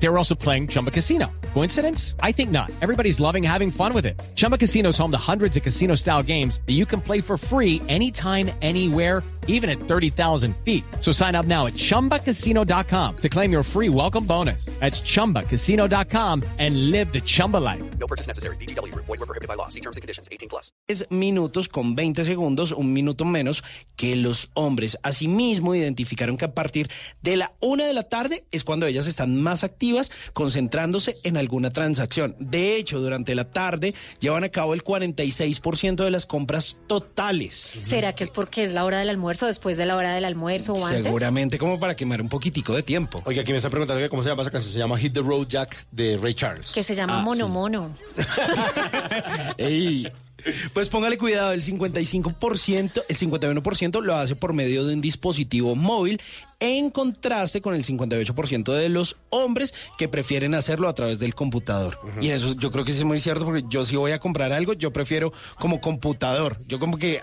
They were also playing Chumba Casino. Coincidence? I think not. Everybody's loving having fun with it. Chumba Casino is home to hundreds of casino style games that you can play for free anytime, anywhere, even at 30,000 feet. So sign up now at chumbacasino.com to claim your free welcome bonus. That's chumbacasino.com and live the Chumba life. No purchase necessary. BGW. Void were prohibited by law. See terms and conditions. 18 plus. Es minutos con 20 segundos, un minuto menos que los hombres. Asimismo, identificaron que a partir de la una de la tarde es cuando ellas están más activas, concentrándose en alguna transacción. De hecho, durante la tarde llevan a cabo el 46% de las compras totales. ¿Será que es porque es la hora del almuerzo, después de la hora del almuerzo o antes? Seguramente como para quemar un poquitico de tiempo. Oiga, aquí me está preguntando que cómo se llama esa canción. Se llama Hit the Road Jack de Ray Charles. Que se llama Ah, Mono sí. Mono. Ey, Pues póngale cuidado, el 55%, el 51% lo hace por medio de un dispositivo móvil, en contraste con el 58% de los hombres que prefieren hacerlo a través del computador. Y eso yo creo que es muy cierto, porque yo si voy a comprar algo, yo prefiero como computador. Yo como que...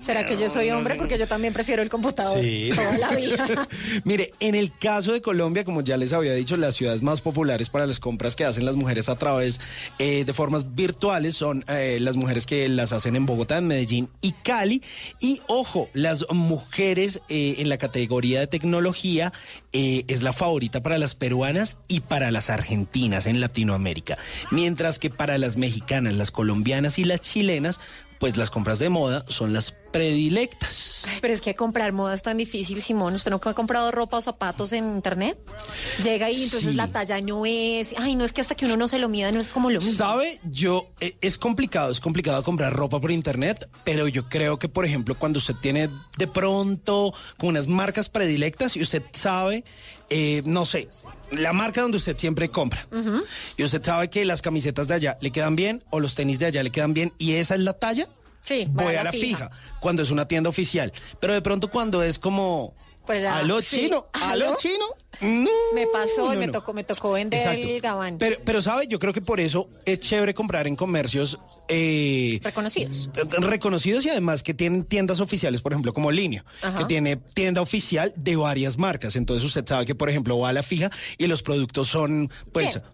¿Será que yo soy hombre? Porque yo también prefiero el computador Sí. toda la vida. Mire, en el caso de Colombia, como ya les había dicho, las ciudades más populares para las compras que hacen las mujeres a través eh, de formas virtuales son eh, las mujeres que las hacen en Bogotá, en Medellín y Cali. Y ojo, las mujeres eh, en la categoría de tecnología eh, es la favorita para las peruanas y para las argentinas en Latinoamérica. Mientras que para las mexicanas, las colombianas y las chilenas, pues las compras de moda son las predilectas. Ay, Pero es que comprar moda es tan difícil, Simón. ¿Usted nunca ha comprado ropa o zapatos en internet? Llega y entonces Sí. la talla no es. Ay, no es que hasta que uno no se lo mida no es como lo mismo. ¿Sabe? Yo, eh, es complicado, es complicado comprar ropa por internet, pero yo creo que, por ejemplo, cuando usted tiene de pronto como unas marcas predilectas y usted sabe, eh, no sé, la marca donde usted siempre compra, y usted sabe que las camisetas de allá le quedan bien o los tenis de allá le quedan bien y esa es la talla, Sí, voy a la fija. cuando es una tienda oficial. Pero de pronto cuando es como... Pues ya, ¿Aló, sí. chino? ¿Aló, ¿Aló? chino? No, Me pasó y no, me no. tocó, me tocó vender Exacto. el gabán. Pero, pero, ¿sabe? Yo creo que por eso es chévere comprar en comercios eh, Reconocidos. reconocidos y además que tienen tiendas oficiales, por ejemplo, como Linio, Ajá. que tiene tienda oficial de varias marcas. Entonces usted sabe que, por ejemplo, va a la fija y los productos son, pues... Bien.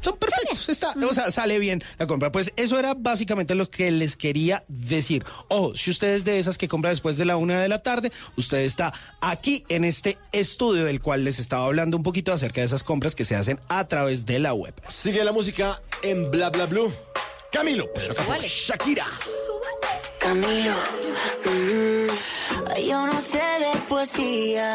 Son perfectos, está, o sea, sale bien la compra. Pues eso era básicamente lo que les quería decir. Ojo, si usted es de esas que compra después de la una de la tarde, usted está aquí en este estudio del cual les estaba hablando un poquito acerca de esas compras que se hacen a través de la web. Sigue la música en Bla Bla Blue. Camilo, Pedro Capó. Shakira. Camilo, mm, yo no sé de poesía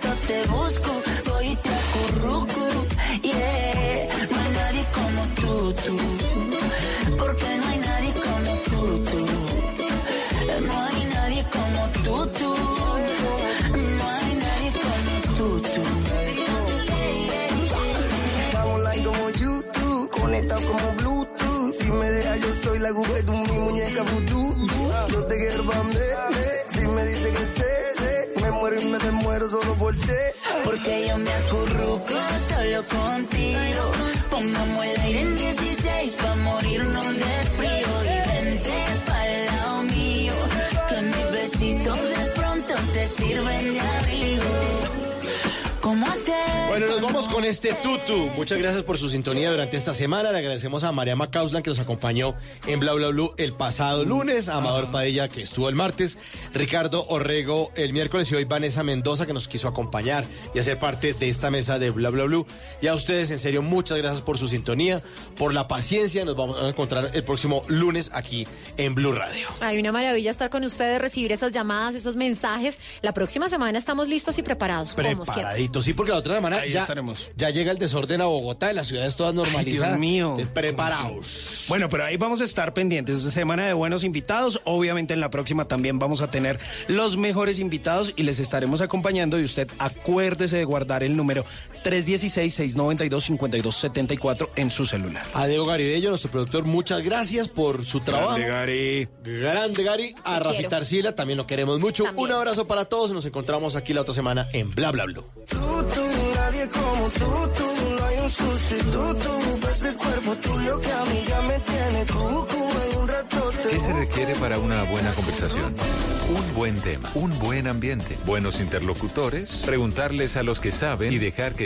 te busco, voy y te acurruco, yeah. No hay nadie como tú, tú, porque no hay nadie como tú, tú. No hay nadie como tú, tú, no hay nadie como tú, tú. Estamos online como YouTube, conectado como Bluetooth. Si me dejas, yo soy la aguja de mi muñeca vudú. Yo te quiero pa' mí, Si me dice que sé, me muero y me desmuero solo por ti. Porque yo me acurruco solo contigo. Pongamos el aire en 16 pa' morirnos de frío. Y vente pa'l lado mío. Que mis besitos de pronto te sirven de abrigo. ¿Cómo hacer? Bueno, nos vamos con este tutu. Muchas gracias por su sintonía durante esta semana. Le agradecemos a María Macauslan que nos acompañó en Bla Bla Blue el pasado lunes, a Amador Padilla que estuvo el martes, Ricardo Orrego el miércoles y hoy Vanessa Mendoza que nos quiso acompañar y hacer parte de esta mesa de Bla Bla Blue. Y a ustedes, en serio, muchas gracias por su sintonía, por la paciencia. Nos vamos a encontrar el próximo lunes aquí en Blue Radio. Hay una maravilla estar con ustedes, recibir esas llamadas, esos mensajes. La próxima semana estamos listos y preparados, como siempre. Sí, porque la otra semana Ahí ya, estaremos. ya llega el desorden a Bogotá y las ciudades todas normalizadas. Dios mío. Preparaos. Bueno, pero ahí vamos a estar pendientes. Semana de buenos invitados. Obviamente en la próxima también vamos a tener los mejores invitados y les estaremos acompañando. Y usted acuérdese de guardar el número 316-692-5274 en su celular. A Diego Garibello, nuestro productor, muchas gracias por su trabajo. Gary. Grande Gary. A Te Rafi. Tarsila también lo queremos mucho. También. Un abrazo para todos. Nos encontramos aquí la otra semana en Bla Bla Blue. Tú, tú, nadie como tú, tú, no hay un sustituto. Pa' ese cuerpo tuyo que a mí ya me tiene cucu. En un rato te ¿Qué se requiere para una buena conversación? Un buen tema, un buen ambiente, buenos interlocutores, preguntarles a los que saben y dejar que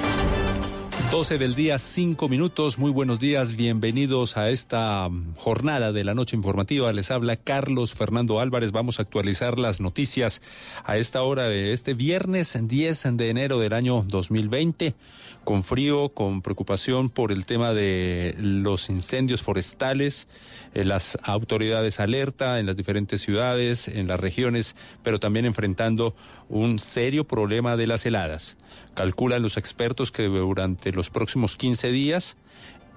12 del día, 5 minutos. Muy buenos días, bienvenidos a esta mm, jornada de la noche informativa. Les habla Carlos Fernando Álvarez. Vamos a actualizar las noticias a esta hora de este viernes 10 de enero del año 2020. Con frío, con preocupación por el tema de los incendios forestales. Eh, las autoridades alerta en las diferentes ciudades, en las regiones, pero también enfrentando un serio problema de las heladas. Calculan los expertos que durante los próximos 15 días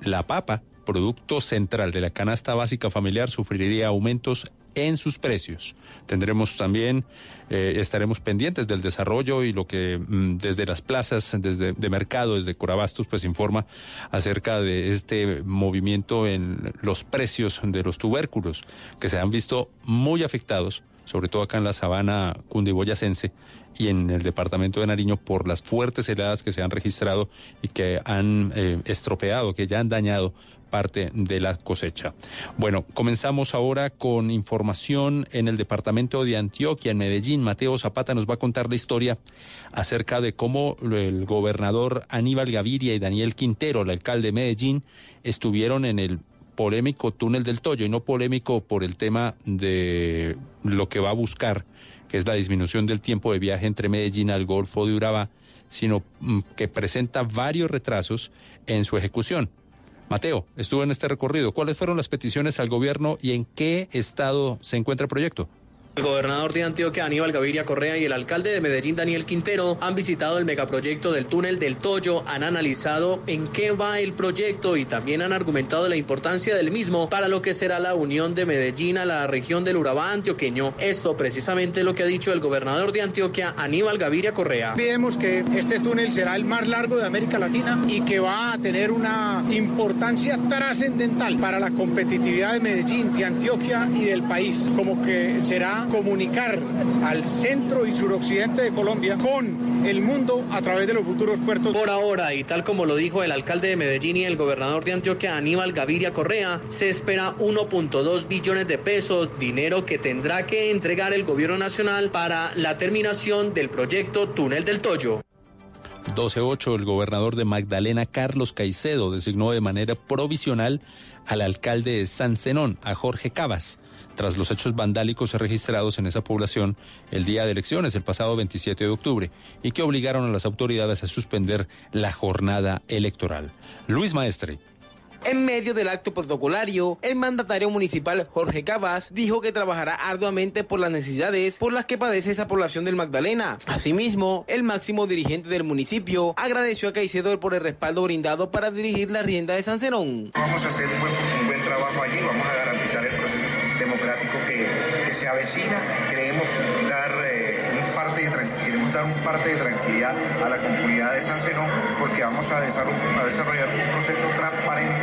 la papa, producto central de la canasta básica familiar, sufriría aumentos en sus precios. Tendremos también, eh, estaremos pendientes del desarrollo y lo que mm, desde las plazas, desde de mercado, desde Corabastos, pues informa acerca de este movimiento en los precios de los tubérculos que se han visto muy afectados, sobre todo acá en la sabana cundiboyacense y en el departamento de Nariño por las fuertes heladas que se han registrado y que han eh, estropeado, que ya han dañado parte de la cosecha. Bueno, comenzamos ahora con información en el departamento de Antioquia, en Medellín. Mateo Zapata nos va a contar la historia acerca de cómo el gobernador Aníbal Gaviria y Daniel Quintero, el alcalde de Medellín, estuvieron en el polémico túnel del Toyo y no polémico por el tema de lo que va a buscar, que es la disminución del tiempo de viaje entre Medellín al Golfo de Urabá, sino mm, que presenta varios retrasos en su ejecución. Mateo, estuvo en este recorrido. ¿Cuáles fueron las peticiones al gobierno y en qué estado se encuentra el proyecto? El gobernador de Antioquia, Aníbal Gaviria Correa, y el alcalde de Medellín, Daniel Quintero, han visitado el megaproyecto del túnel del Toyo, han analizado en qué va el proyecto y también han argumentado la importancia del mismo para lo que será la unión de Medellín a la región del Urabá antioqueño. Esto precisamente es lo que ha dicho el gobernador de Antioquia, Aníbal Gaviria Correa. Olvidemos que este túnel será el más largo de América Latina y que va a tener una importancia trascendental para la competitividad de Medellín, de Antioquia y del país, como que será comunicar al centro y suroccidente de Colombia con el mundo a través de los futuros puertos. Por ahora, y tal como lo dijo el alcalde de Medellín y el gobernador de Antioquia, Aníbal Gaviria Correa, se espera 1.2 billones de pesos, dinero que tendrá que entregar el gobierno nacional para la terminación del proyecto Túnel del Toyo. 12.8, el gobernador de Magdalena, Carlos Caicedo, designó de manera provisional al alcalde de San Zenón, a Jorge Cabas, tras los hechos vandálicos registrados en esa población el día de elecciones, el pasado 27 de octubre, y que obligaron a las autoridades a suspender la jornada electoral. Luis Maestre. En medio del acto protocolario, el mandatario municipal Jorge Cabas dijo que trabajará arduamente por las necesidades por las que padece esa población del Magdalena. Asimismo, el máximo dirigente del municipio agradeció a Caicedo por el respaldo brindado para dirigir la rienda de San Zenón. Vamos a hacer un buen, un buen trabajo allí, vamos a democrático que, que se avecina. Creemos dar, eh, un parte de, queremos dar un parte de tranquilidad a la comunidad de San Zenón porque vamos a desarrollar, a desarrollar un proceso transparente,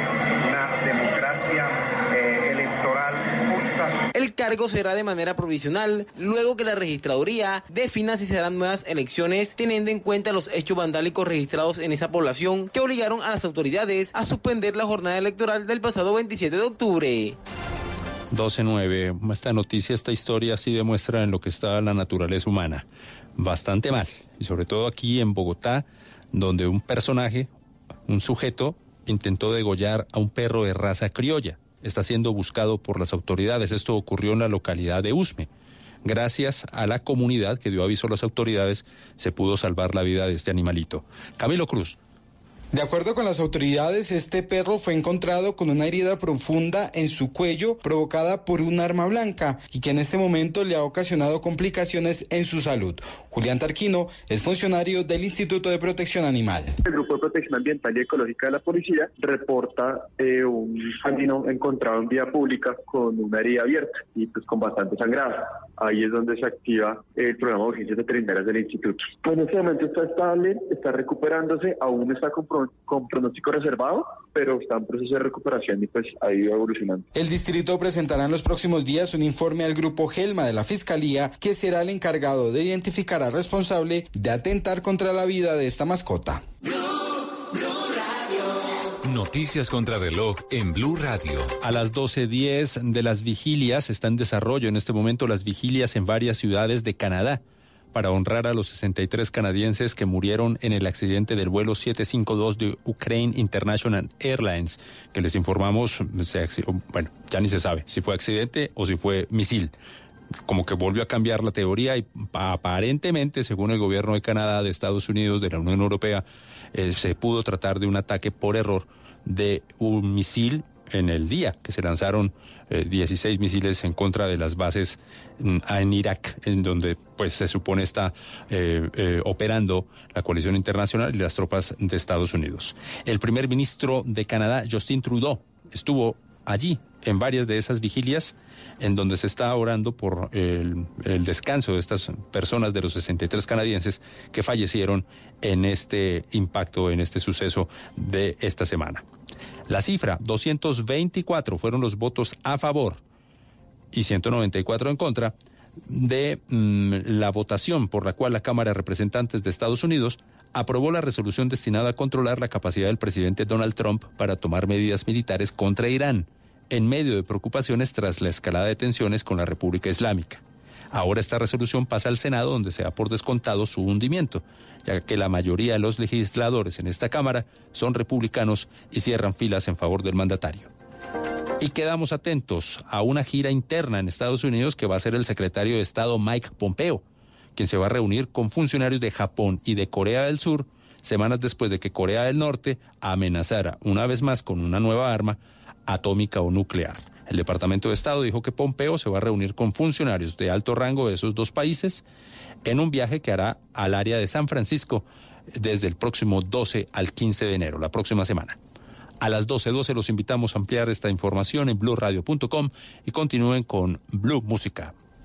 una democracia eh, electoral justa. El cargo será de manera provisional, luego que la registraduría defina si serán nuevas elecciones, teniendo en cuenta los hechos vandálicos registrados en esa población que obligaron a las autoridades a suspender la jornada electoral del pasado 27 de octubre. 12.9. Esta noticia, esta historia sí demuestra en lo que está la naturaleza humana. Bastante mal. Y sobre todo aquí en Bogotá, donde un personaje, un sujeto, intentó degollar a un perro de raza criolla. Está siendo buscado por las autoridades. Esto ocurrió en la localidad de Usme. Gracias a la comunidad que dio aviso a las autoridades, se pudo salvar la vida de este animalito. Camilo Cruz. De acuerdo con las autoridades, este perro fue encontrado con una herida profunda en su cuello provocada por un arma blanca y que en este momento le ha ocasionado complicaciones en su salud. Julián Tarquino es funcionario del Instituto de Protección Animal. El Grupo de Protección Ambiental y Ecológica de la Policía reporta eh, un canino encontrado en vía pública con una herida abierta y pues con bastante sangrado. Ahí es donde se activa el programa de urgencias veterinarias del instituto. Pues en este momento está estable, está recuperándose, aún está con, pro- con pronóstico reservado, pero está en proceso de recuperación y pues ha ido evolucionando. El distrito presentará en los próximos días un informe al grupo Gelma de la Fiscalía, que será el encargado de identificar al responsable de atentar contra la vida de esta mascota. Noticias contra reloj en Blue Radio. A las 12.10 de las vigilias está en desarrollo en este momento las vigilias en varias ciudades de Canadá para honrar a los 63 canadienses que murieron en el accidente del vuelo 752 de Ukraine International Airlines, que les informamos, bueno, ya ni se sabe si fue accidente o si fue misil. Como que volvió a cambiar la teoría y pa- aparentemente, según el gobierno de Canadá, de Estados Unidos, de la Unión Europea, eh, se pudo tratar de un ataque por error de un misil en el día que se lanzaron eh, 16 misiles en contra de las bases mm, en Irak, en donde pues se supone está eh, eh, operando la coalición internacional y las tropas de Estados Unidos. El primer ministro de Canadá, Justin Trudeau, estuvo allí en varias de esas vigilias en donde se está orando por el, descanso de estas personas de los 63 canadienses que fallecieron en este impacto, en este suceso de esta semana. La cifra, 224 fueron los votos a favor y 194 en contra de mm, la votación por la cual la Cámara de Representantes de Estados Unidos aprobó la resolución destinada a controlar la capacidad del presidente Donald Trump para tomar medidas militares contra Irán, en medio de preocupaciones tras la escalada de tensiones con la República Islámica. Ahora esta resolución pasa al Senado donde se da por descontado su hundimiento, ya que la mayoría de los legisladores en esta Cámara son republicanos y cierran filas en favor del mandatario. Y quedamos atentos a una gira interna en Estados Unidos que va a hacer el secretario de Estado Mike Pompeo, quien se va a reunir con funcionarios de Japón y de Corea del Sur semanas después de que Corea del Norte amenazara una vez más con una nueva arma atómica o nuclear. El Departamento de Estado dijo que Pompeo se va a reunir con funcionarios de alto rango de esos dos países en un viaje que hará al área de San Francisco desde el próximo 12 al 15 de enero, la próxima semana. A las 12.12 los invitamos a ampliar esta información en blueradio.com y continúen con Blue Música.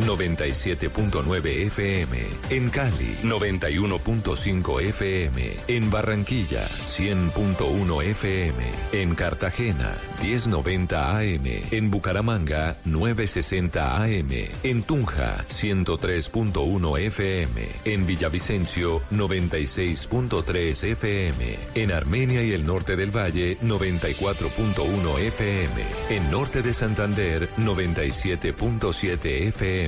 97.9 FM. En Cali, 91.5 FM. En Barranquilla, 100.1 FM. En Cartagena, 1090 AM. En Bucaramanga, 960 AM. En Tunja, 103.1 FM. En Villavicencio, 96.3 FM. En Armenia y el norte del Valle, 94.1 FM. En norte de Santander, 97.7 FM.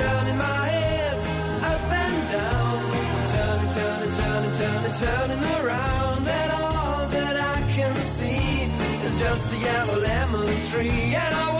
Turning my head up and down, turning, turning, turning, turning, turning around, and all that I can see is just a yellow lemon tree. And I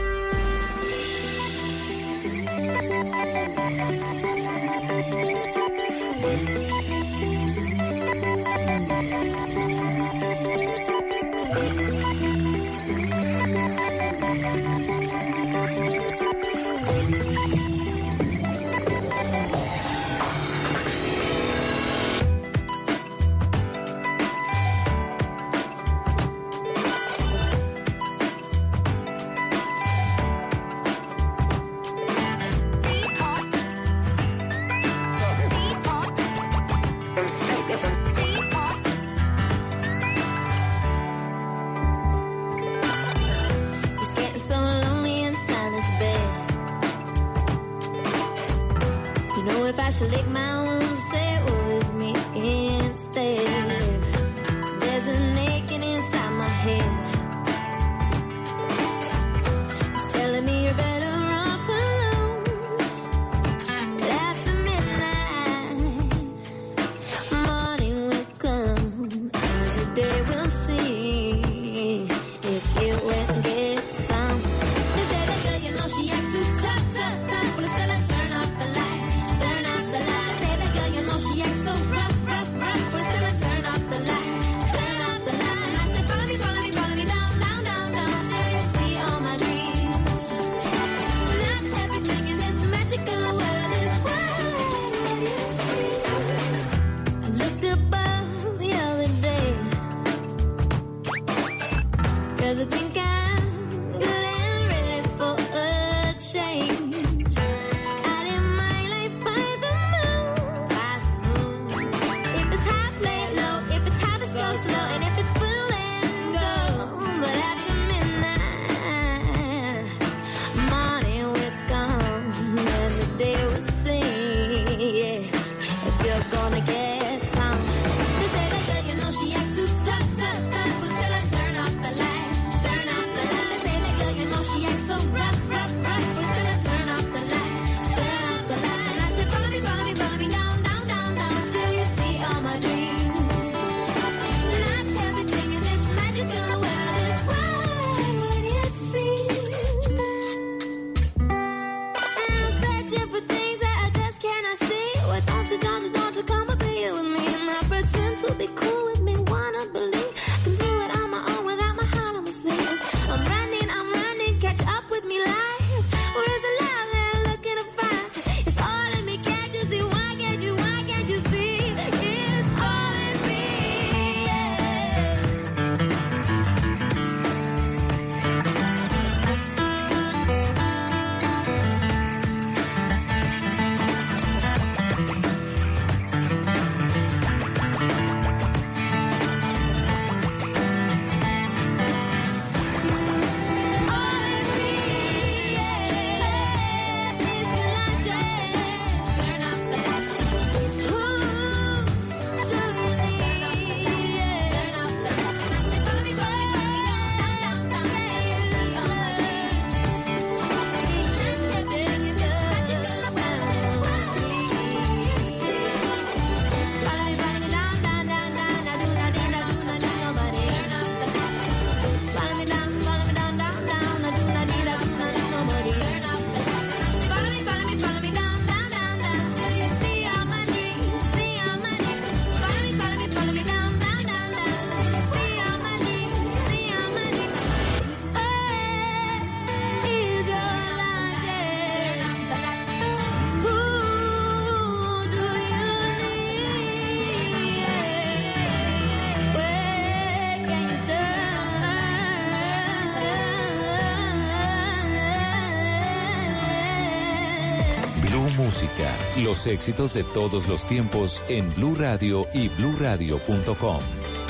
Los éxitos de todos los tiempos en Blue Radio y bluradio.com.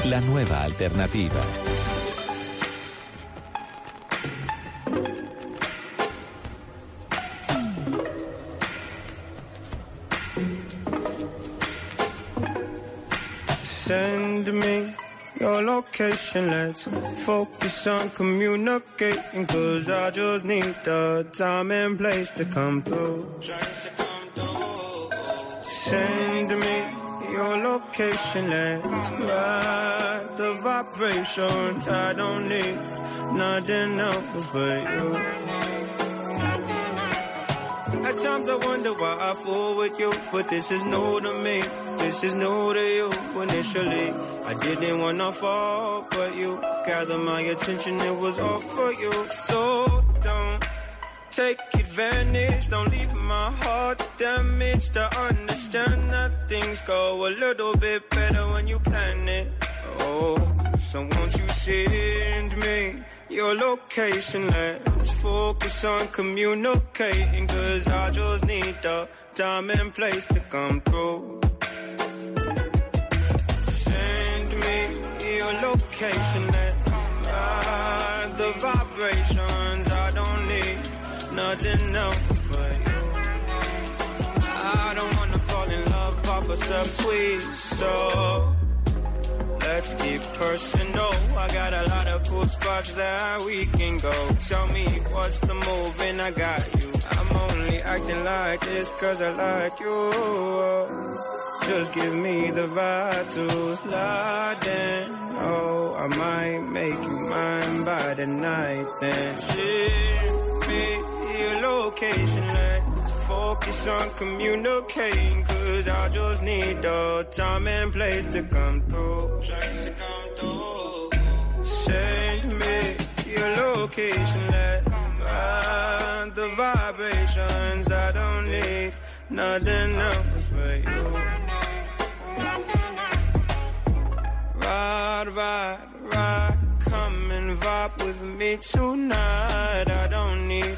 La nueva alternativa. Send me your location, let's focus on communicating. Cause I just need the time and place to come through. Send me your location, let's ride the vibrations. I don't need nothing else but you. At times I wonder why I fool with you, but this is new to me. This is new to you. Initially, I didn't wanna fall, but you gathered my attention. It was all for you. So don't take advantage. Don't leave my heart damaged. To understand that things go a little bit better when you plan it. Oh, so won't you send me your location? Let's focus on communicating. Cause I just need the time and place to come through. Send me your location. Let's nothing else but you. I don't wanna fall in love off a subtweet, so let's keep personal. I got a lot of cool spots that we can go. Tell me what's the move, and I got you. I'm only acting like this cause I like you. Just give me the vibe to slide in. Oh, I might make you mine by the night. Then send me location. Let's focus on communicating. Cause I just need the time and place to come through. Send me your location. Let's ride the vibrations. I don't need nothing else but you. Ride, ride, ride. Come and vibe with me tonight. I don't need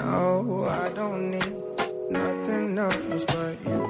No, I don't need nothing else but you.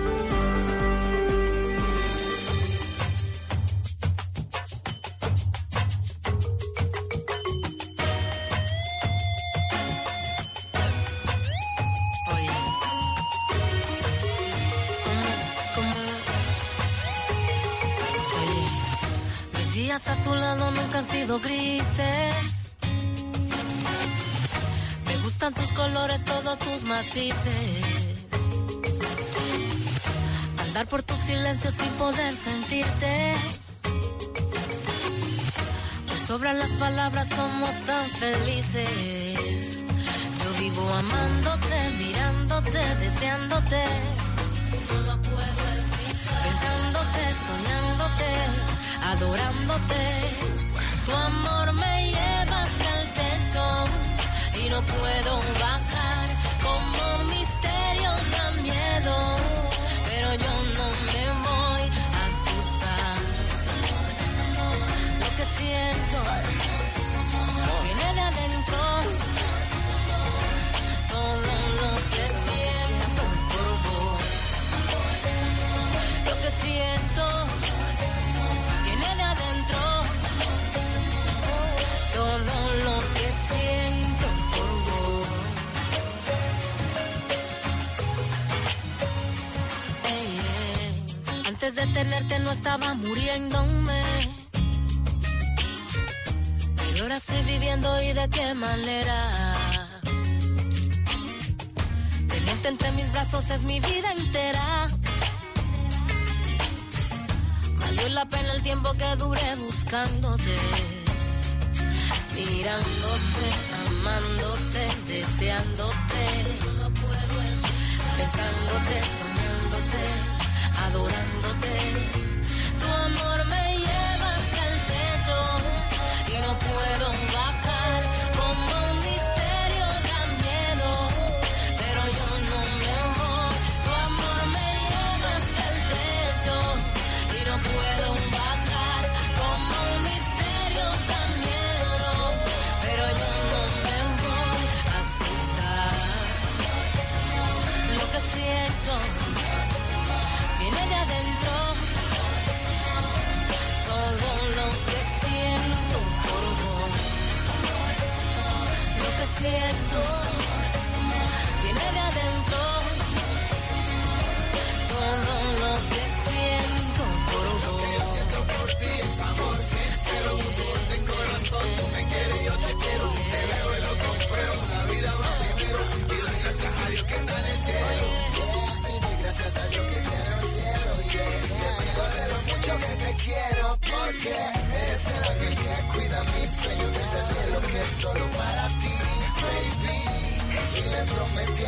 Antes de tenerte no estaba muriéndome. Pero ahora estoy viviendo y de qué manera. Tenerte entre mis brazos es mi vida entera. Valió la pena el tiempo que duré buscándote. Mirándote, amándote, deseándote. Soñándote, adorándote. Tu amor me lleva hasta el techo y no puedo bajar Lo que siento viene de adentro. Todo lo que siento por vos. me quieres, yo te quiero. Te veo y lo compruebo. La vida va primero. Y doy gracias a Dios que está en el cielo. Y gracias a Dios que tiene el cielo. Yeah. Te digo de lo mucho que te quiero. Porque eres el ángel que cuida mis sueños de ese cielo que es solo para ti. Y le prometí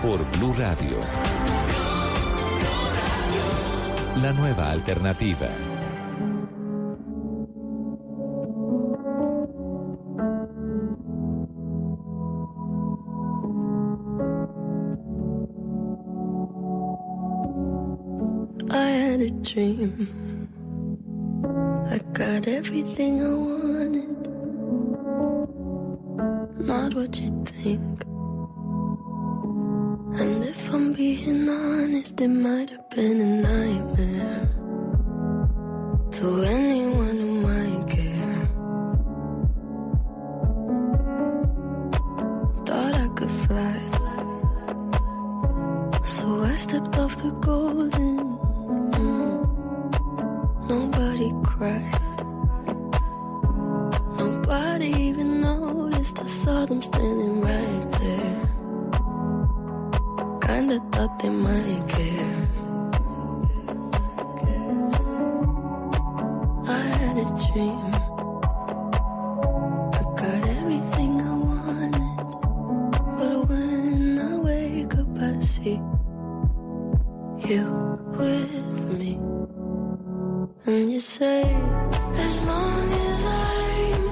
Por Blue Radio. La nueva alternativa. I had a dream. I got everything I wanted. Not what you think. Honest, it might have been a nightmare. To anyone who might care. Thought I could fly. So I stepped off the golden. mm. Nobody cried. Nobody even noticed. I saw them standing right Kinda thought they might care. I had a dream. I got everything I wanted. But when I wake up, I see you with me. And you say, as long as I'm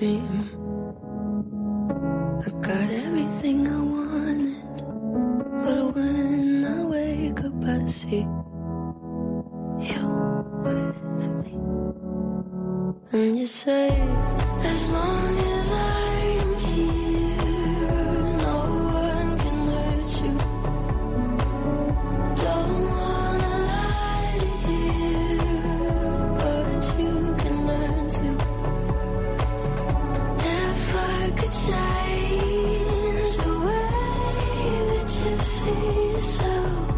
had so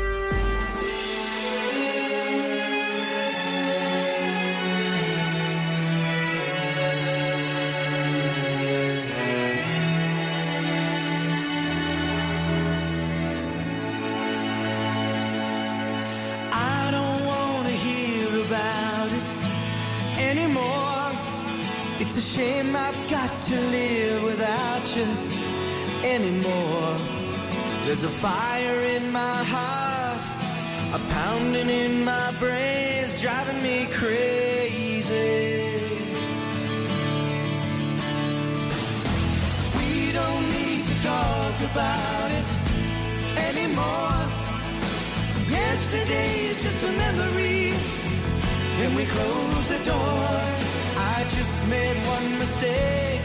made one mistake.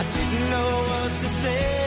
I didn't know what to say.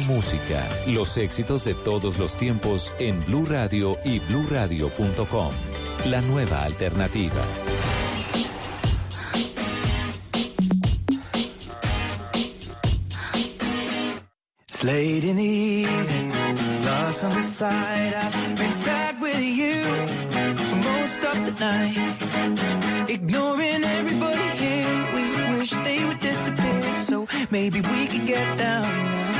Música, los éxitos de todos los tiempos en Blue Radio y BlueRadio.com. La nueva alternativa. It's late in the evening, lost on the side. I've been sad with you for most of the night. Ignoring everybody here, we wish they would disappear. So maybe we could get down now.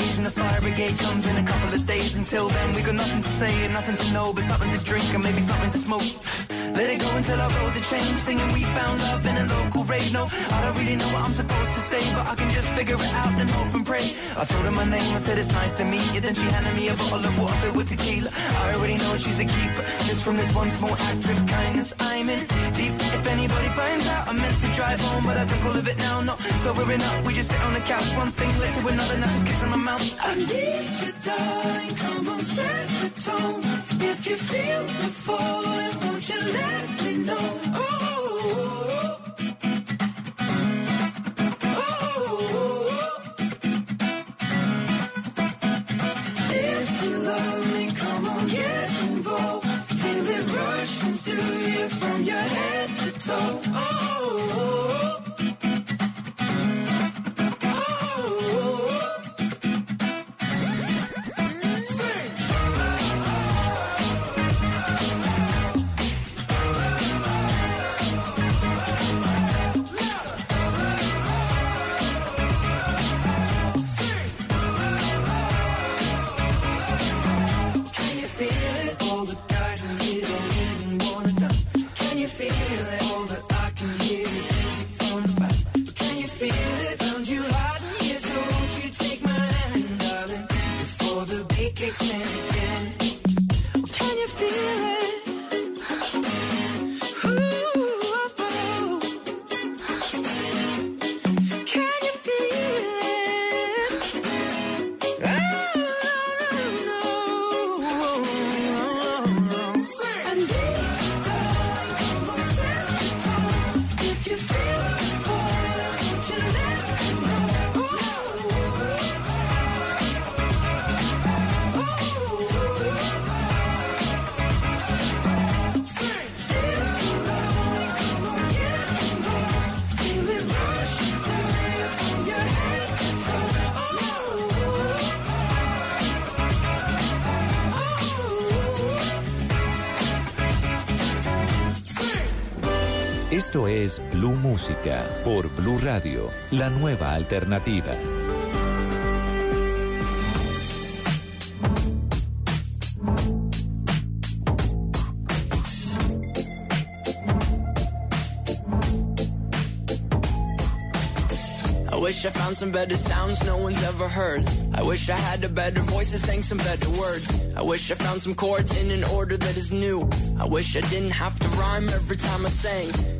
And the fire brigade comes in a couple of days. Until then, we got nothing to say and nothing to know, but something to drink and maybe something to smoke. Let it go until our roads are changed. Singing we found love in a local rave. No, I don't really know what I'm supposed to say, but I can just figure it out, then hope and pray. I told her my name, I said it's nice to meet you. Then she handed me a bottle of water with tequila. I already know she's a keeper. Just from this one small act of kindness, I'm in deep. If anybody finds out, I meant to drive home, but I drink all of it now. No, sobering up, we just sit on the couch. One thing led to another, now just kiss on my mouth. I need you, darling. Come on, set the tone. If you feel the falling, won't you let me know? Oh, Esto es Blue Música por Blue Radio, la nueva alternativa. I wish I found some better sounds no one's ever heard. I wish I had a better voice that sang some better words. I wish I found some chords in an order that is new. I wish I didn't have to rhyme every time I sang.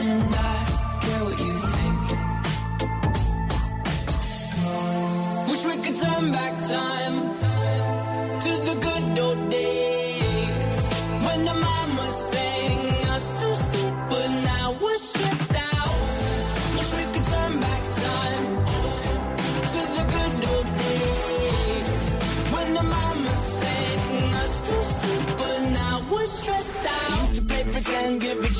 and I care what you think. Wish we could turn back time to the good old days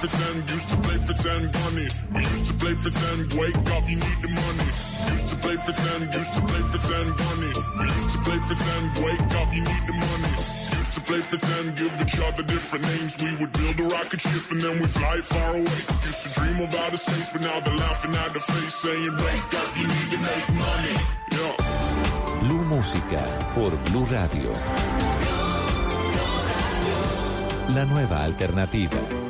pretend, used to play pretend, bunny. We used to play pretend, wake up, you need the money. Used to play pretend, used to play pretend, bunny. We used to play pretend, wake up, you need the money. Used to play pretend, give each other different names. We would build a rocket ship and then we fly far away. Used to dream of outer space, but now they're laughing at the face, saying, wake up, you need money. Blue Música por Blue Radio. La nueva alternativa.